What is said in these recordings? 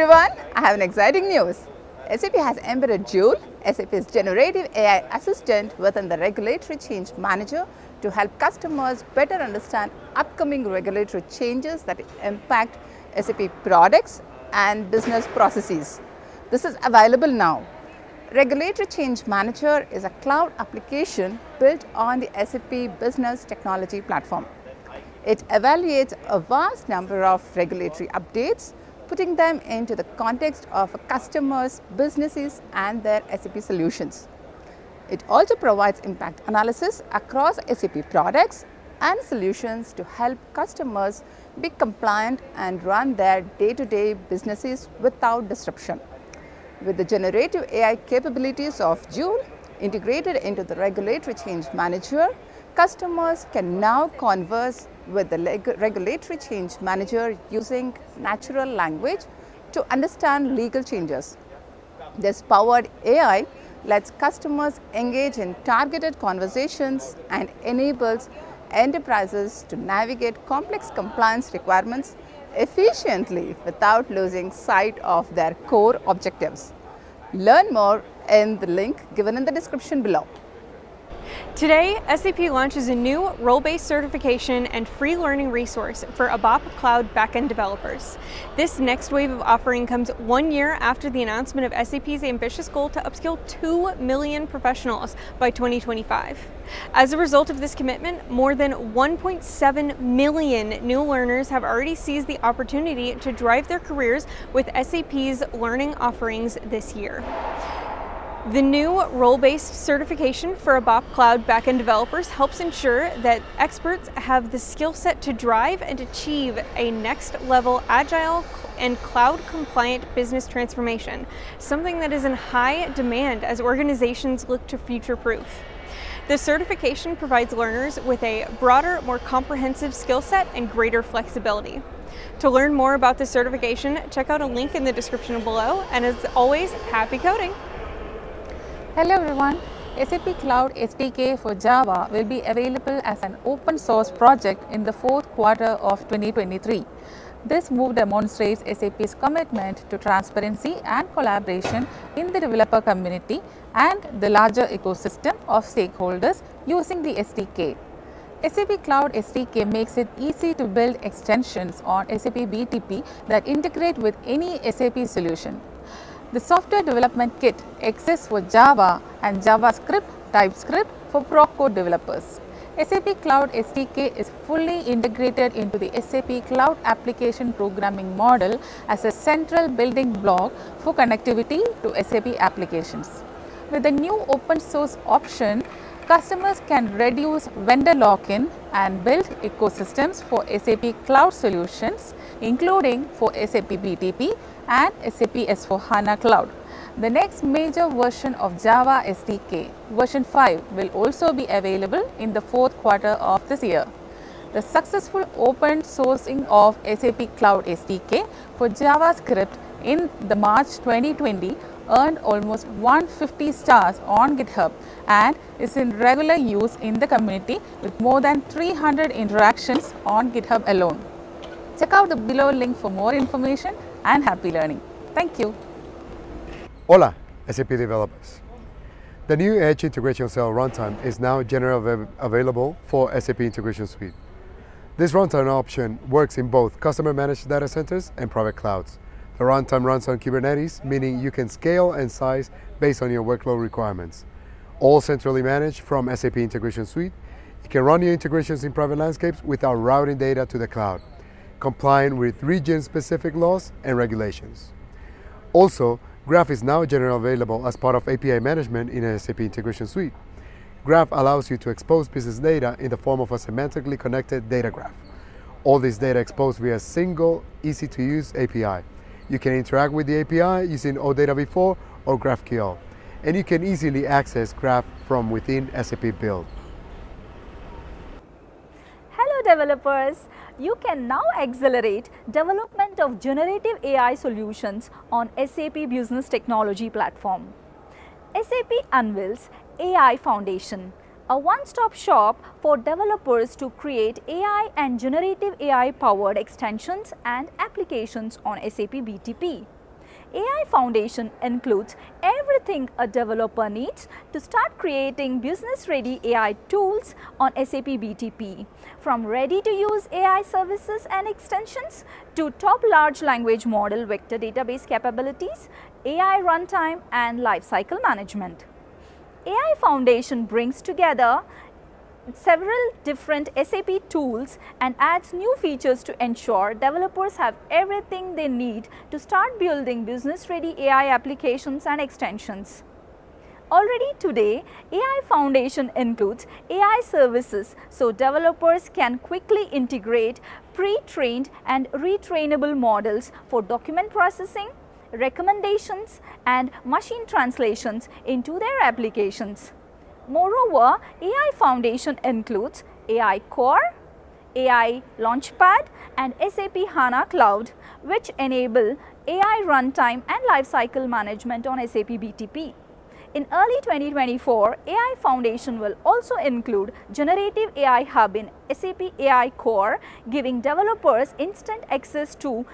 everyone, I have an exciting news. SAP has embedded Joule, SAP's generative AI assistant within the regulatory change manager to help customers better understand upcoming regulatory changes that impact SAP products and business processes. This is available now. Regulatory Change Manager is a cloud application built on the SAP Business Technology Platform. It evaluates a vast number of regulatory updates, putting them into the context of a customer's businesses and their SAP solutions. It also provides impact analysis across SAP products and solutions to help customers be compliant and run their day-to-day businesses without disruption. With the generative AI capabilities of Joule integrated into the regulatory change manager, customers can now converse with the regulatory change manager using natural language to understand legal changes. This powered AI lets customers engage in targeted conversations and enables enterprises to navigate complex compliance requirements efficiently without losing sight of their core objectives. Learn more in the link given in the description below. Today, SAP launches a new role-based certification and free learning resource for ABAP Cloud backend developers. This next wave of offering comes one year after the announcement of SAP's ambitious goal to upskill 2 million professionals by 2025. As a result of this commitment, more than 1.7 million new learners have already seized the opportunity to drive their careers with SAP's learning offerings this year. The new role-based certification for ABAP Cloud backend developers helps ensure that experts have the skill set to drive and achieve a next level agile and cloud compliant business transformation, something that is in high demand as organizations look to future proof. The certification provides learners with a broader, more comprehensive skill set and greater flexibility. To learn more about the certification, check out a link in the description below, and as always, happy coding! Hello everyone. SAP Cloud SDK for Java will be available as an open source project in the fourth quarter of 2023. This move demonstrates SAP's commitment to transparency and collaboration in the developer community and the larger ecosystem of stakeholders using the SDK. SAP Cloud SDK makes it easy to build extensions on SAP BTP that integrate with any SAP solution. The software development kit exists for Java and JavaScript, TypeScript for Proc developers. SAP Cloud SDK is fully integrated into the SAP Cloud Application Programming Model as a central building block for connectivity to SAP applications. With the new open source option, customers can reduce vendor lock-in and build ecosystems for SAP Cloud solutions, including for SAP BTP and SAP S4HANA Cloud. The next major version of Java SDK, version 5, will also be available in the fourth quarter of this year. The successful open sourcing of SAP Cloud SDK for JavaScript in the March 2020 earned almost 150 stars on GitHub and is in regular use in the community with more than 300 interactions on GitHub alone. Check out the below link for more information and happy learning. Thank you. Hola, SAP developers. The new Edge Integration Cell runtime is now generally available for SAP Integration Suite. This runtime option works in both customer managed data centers and private clouds. The runtime runs on Kubernetes, meaning you can scale and size based on your workload requirements. All centrally managed from SAP Integration Suite, you can run your integrations in private landscapes without routing data to the cloud complying with region-specific laws and regulations. Also, Graph is now generally available as part of API management in SAP Integration Suite. Graph allows you to expose business data in the form of a semantically connected data graph. All this data exposed via a single, easy-to-use API. You can interact with the API using OData v4 or GraphQL, and you can easily access Graph from within SAP Build. Developers! you can now accelerate development of generative AI solutions on SAP Business Technology Platform. SAP unveils AI Foundation, a one-stop shop for developers to create AI and generative AI powered extensions and applications on SAP BTP. AI Foundation includes everything a developer needs to start creating business ready AI tools on SAP BTP. From ready to use AI services and extensions to top large language model vector database capabilities, AI runtime and lifecycle management. AI Foundation brings together several different SAP tools and adds new features to ensure developers have everything they need to start building business ready AI applications and extensions. Already today, AI Foundation includes AI services so developers can quickly integrate pre-trained and retrainable models for document processing, recommendations and machine translations into their applications. Moreover, AI Foundation includes AI Core, AI Launchpad and SAP HANA Cloud which enable AI runtime and lifecycle management on SAP BTP. In early 2024, AI Foundation will also include Generative AI Hub in SAP AI Core, giving developers instant access to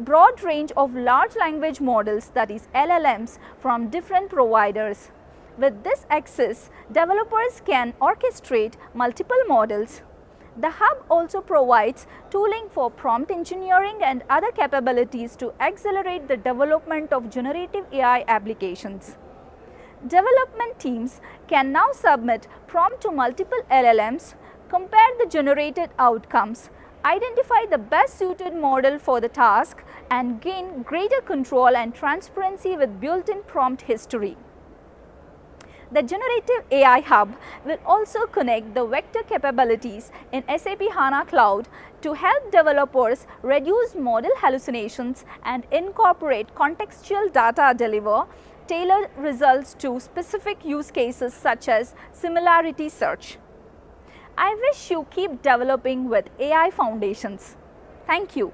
broad range of large language models that is LLMs from different providers. With this access, developers can orchestrate multiple models. The hub also provides tooling for prompt engineering and other capabilities to accelerate the development of generative AI applications. Development teams can now submit prompt to multiple LLMs, compare the generated outcomes, identify the best suited model for the task and gain greater control and transparency with built-in prompt history. The Generative AI Hub will also connect the vector capabilities in SAP HANA Cloud to help developers reduce model hallucinations and incorporate contextual data deliver tailored results to specific use cases such as similarity search. I wish you keep developing with AI foundations. Thank you.